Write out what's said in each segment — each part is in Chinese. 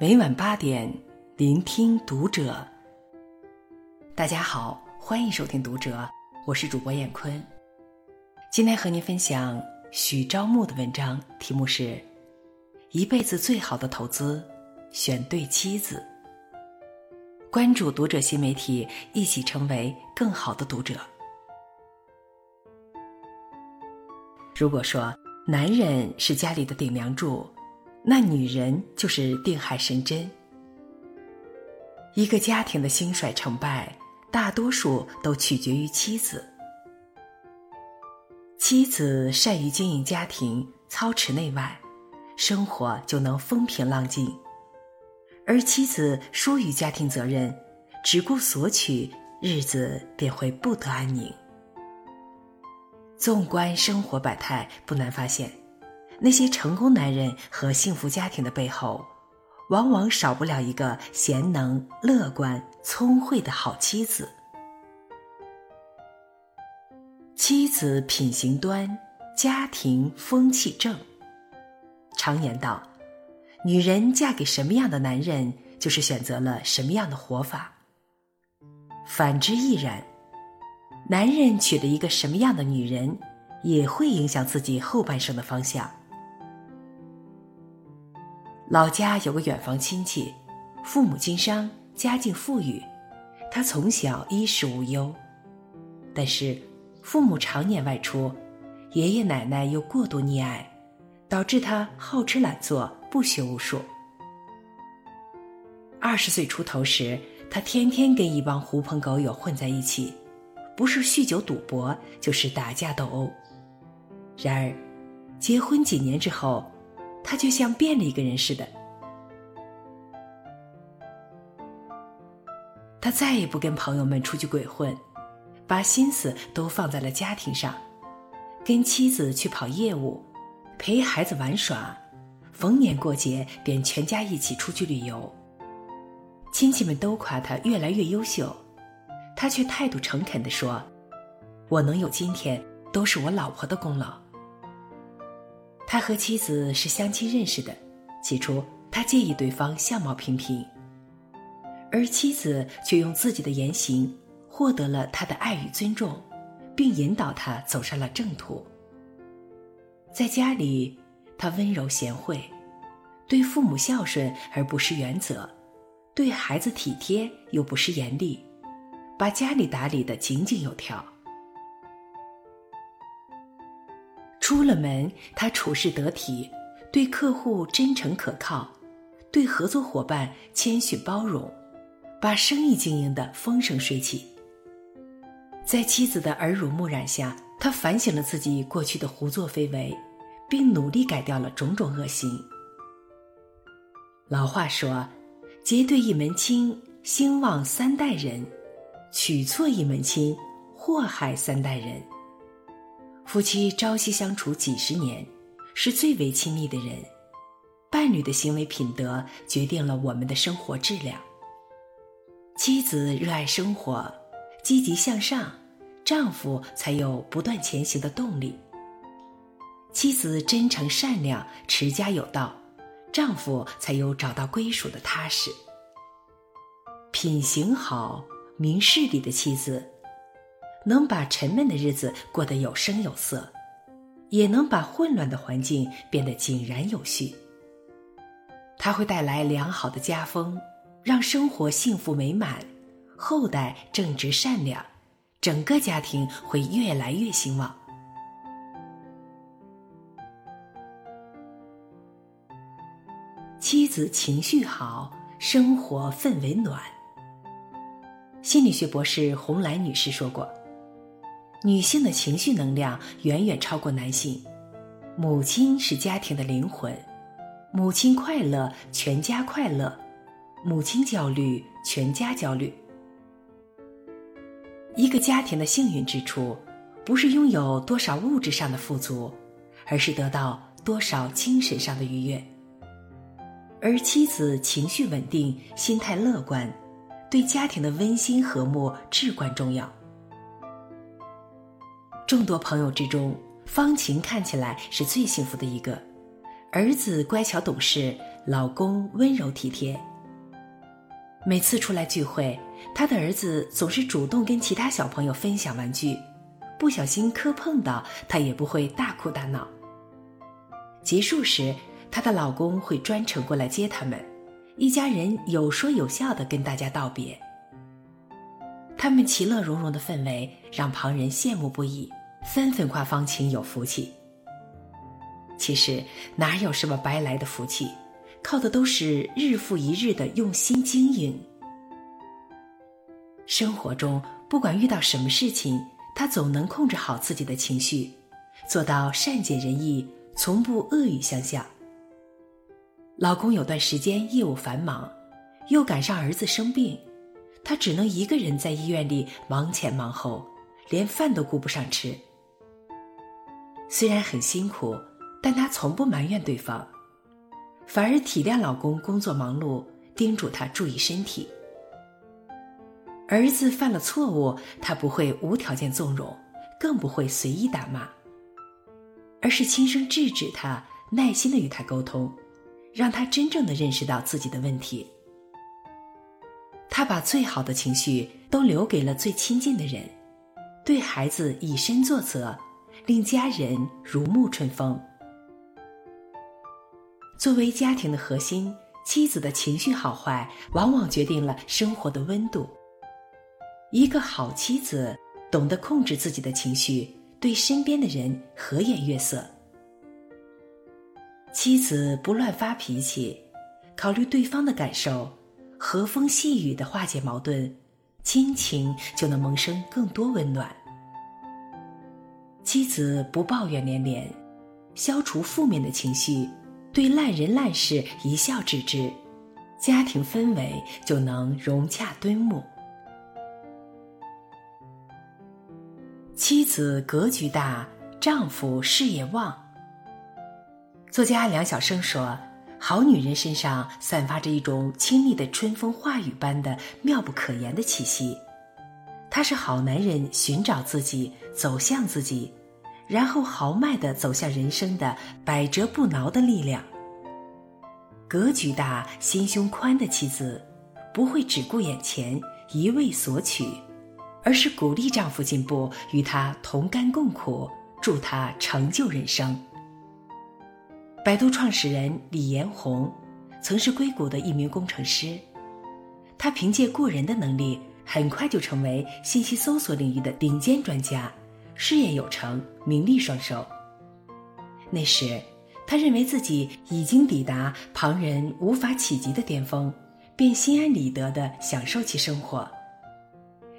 每晚八点，聆听读者。大家好，欢迎收听读者，我是主播艳坤。今天和您分享许朝暮的文章，题目是《一辈子最好的投资，选对妻子》。关注读者新媒体，一起成为更好的读者。如果说男人是家里的顶梁柱，那女人就是定海神针。一个家庭的兴衰成败，大多数都取决于妻子。妻子善于经营家庭，操持内外，生活就能风平浪静；而妻子疏于家庭责任，只顾索取，日子便会不得安宁。纵观生活百态，不难发现。那些成功男人和幸福家庭的背后，往往少不了一个贤能、乐观、聪慧的好妻子。妻子品行端，家庭风气正。常言道，女人嫁给什么样的男人，就是选择了什么样的活法。反之亦然，男人娶了一个什么样的女人，也会影响自己后半生的方向。老家有个远房亲戚，父母经商，家境富裕，他从小衣食无忧。但是，父母常年外出，爷爷奶奶又过度溺爱，导致他好吃懒做，不学无术。二十岁出头时，他天天跟一帮狐朋狗友混在一起，不是酗酒赌博，就是打架斗殴。然而，结婚几年之后。他就像变了一个人似的，他再也不跟朋友们出去鬼混，把心思都放在了家庭上，跟妻子去跑业务，陪孩子玩耍，逢年过节便全家一起出去旅游。亲戚们都夸他越来越优秀，他却态度诚恳地说：“我能有今天，都是我老婆的功劳。”他和妻子是相亲认识的，起初他介意对方相貌平平，而妻子却用自己的言行获得了他的爱与尊重，并引导他走上了正途。在家里，他温柔贤惠，对父母孝顺而不失原则，对孩子体贴又不失严厉，把家里打理得井井有条。出了门，他处事得体，对客户真诚可靠，对合作伙伴谦逊包容，把生意经营得风生水起。在妻子的耳濡目染下，他反省了自己过去的胡作非为，并努力改掉了种种恶行。老话说：“结对一门亲，兴旺三代人；娶错一门亲，祸害三代人。”夫妻朝夕相处几十年，是最为亲密的人。伴侣的行为品德决定了我们的生活质量。妻子热爱生活，积极向上，丈夫才有不断前行的动力。妻子真诚善良，持家有道，丈夫才有找到归属的踏实。品行好、明事理的妻子。能把沉闷的日子过得有声有色，也能把混乱的环境变得井然有序。它会带来良好的家风，让生活幸福美满，后代正直善良，整个家庭会越来越兴旺。妻子情绪好，生活氛围暖。心理学博士红兰女士说过。女性的情绪能量远远超过男性。母亲是家庭的灵魂，母亲快乐，全家快乐；母亲焦虑，全家焦虑。一个家庭的幸运之处，不是拥有多少物质上的富足，而是得到多少精神上的愉悦。而妻子情绪稳定，心态乐观，对家庭的温馨和睦至关重要。众多朋友之中，方晴看起来是最幸福的一个，儿子乖巧懂事，老公温柔体贴。每次出来聚会，他的儿子总是主动跟其他小朋友分享玩具，不小心磕碰到，他也不会大哭大闹。结束时，她的老公会专程过来接他们，一家人有说有笑的跟大家道别。他们其乐融融的氛围让旁人羡慕不已，纷纷夸方晴有福气。其实哪有什么白来的福气，靠的都是日复一日的用心经营。生活中不管遇到什么事情，她总能控制好自己的情绪，做到善解人意，从不恶语相向。老公有段时间业务繁忙，又赶上儿子生病，她只能一个人在医院里忙前忙后，连饭都顾不上吃。虽然很辛苦。但她从不埋怨对方，反而体谅老公工作忙碌，叮嘱他注意身体。儿子犯了错误，她不会无条件纵容，更不会随意打骂，而是轻声制止他，耐心的与他沟通，让他真正的认识到自己的问题。她把最好的情绪都留给了最亲近的人，对孩子以身作则，令家人如沐春风。作为家庭的核心，妻子的情绪好坏往往决定了生活的温度。一个好妻子懂得控制自己的情绪，对身边的人和颜悦色。妻子不乱发脾气，考虑对方的感受，和风细雨的化解矛盾，亲情就能萌生更多温暖。妻子不抱怨连连，消除负面的情绪。对烂人烂事一笑置之，家庭氛围就能融洽敦睦。妻子格局大，丈夫事业旺。作家梁晓声说：“好女人身上散发着一种亲密的春风化雨般的妙不可言的气息，她是好男人寻找自己，走向自己。”然后豪迈的走向人生的百折不挠的力量。格局大、心胸宽的妻子，不会只顾眼前、一味索取，而是鼓励丈夫进步，与他同甘共苦，助他成就人生。百度创始人李彦宏，曾是硅谷的一名工程师，他凭借过人的能力，很快就成为信息搜索领域的顶尖专家。事业有成，名利双收。那时，他认为自己已经抵达旁人无法企及的巅峰，便心安理得的享受其生活。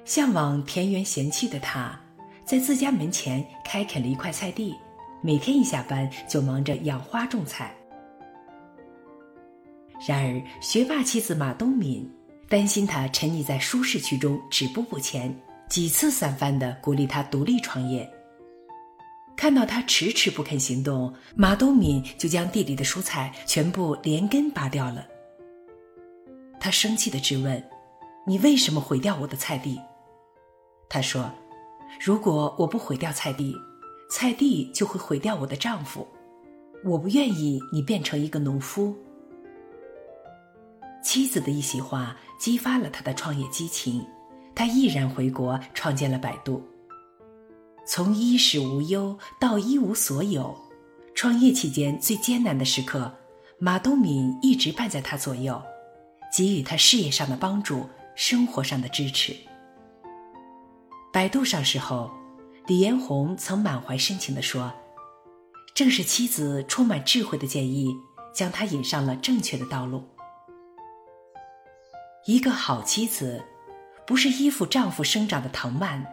向往田园闲趣的他，在自家门前开垦了一块菜地，每天一下班就忙着养花种菜。然而，学霸妻子马东敏担心他沉溺在舒适区中止步不前。几次三番的鼓励他独立创业。看到他迟迟不肯行动，马东敏就将地里的蔬菜全部连根拔掉了。他生气的质问：“你为什么毁掉我的菜地？”他说：“如果我不毁掉菜地，菜地就会毁掉我的丈夫。我不愿意你变成一个农夫。”妻子的一席话激发了他的创业激情。他毅然回国，创建了百度。从衣食无忧到一无所有，创业期间最艰难的时刻，马东敏一直伴在他左右，给予他事业上的帮助，生活上的支持。百度上市后，李彦宏曾满怀深情地说：“正是妻子充满智慧的建议，将他引上了正确的道路。”一个好妻子。不是依附丈夫生长的藤蔓，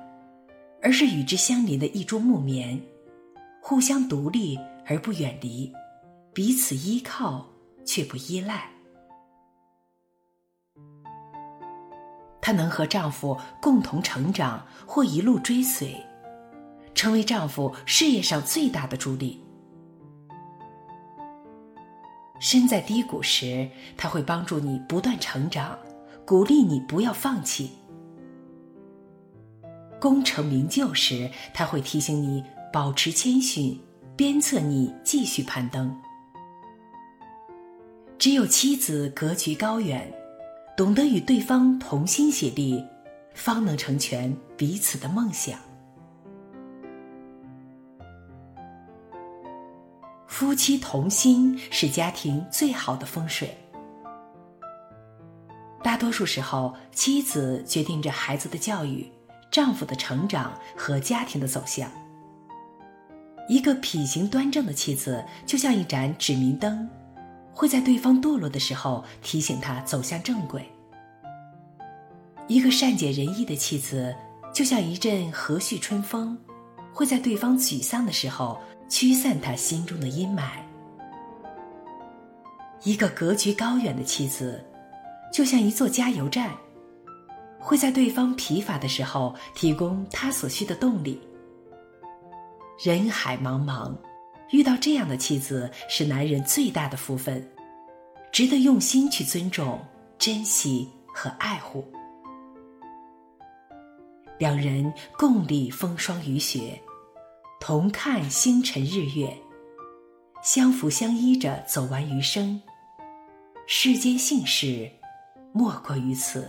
而是与之相邻的一株木棉，互相独立而不远离，彼此依靠却不依赖。她能和丈夫共同成长，或一路追随，成为丈夫事业上最大的助力。身在低谷时，他会帮助你不断成长，鼓励你不要放弃。功成名就时，他会提醒你保持谦逊，鞭策你继续攀登。只有妻子格局高远，懂得与对方同心协力，方能成全彼此的梦想。夫妻同心是家庭最好的风水。大多数时候，妻子决定着孩子的教育、丈夫的成长和家庭的走向。一个品行端正的妻子，就像一盏指明灯，会在对方堕落的时候提醒他走向正轨；一个善解人意的妻子，就像一阵和煦春风，会在对方沮丧的时候。驱散他心中的阴霾。一个格局高远的妻子，就像一座加油站，会在对方疲乏的时候提供他所需的动力。人海茫茫，遇到这样的妻子是男人最大的福分，值得用心去尊重、珍惜和爱护。两人共历风霜雨雪。同看星辰日月，相扶相依着走完余生。世间幸事，莫过于此。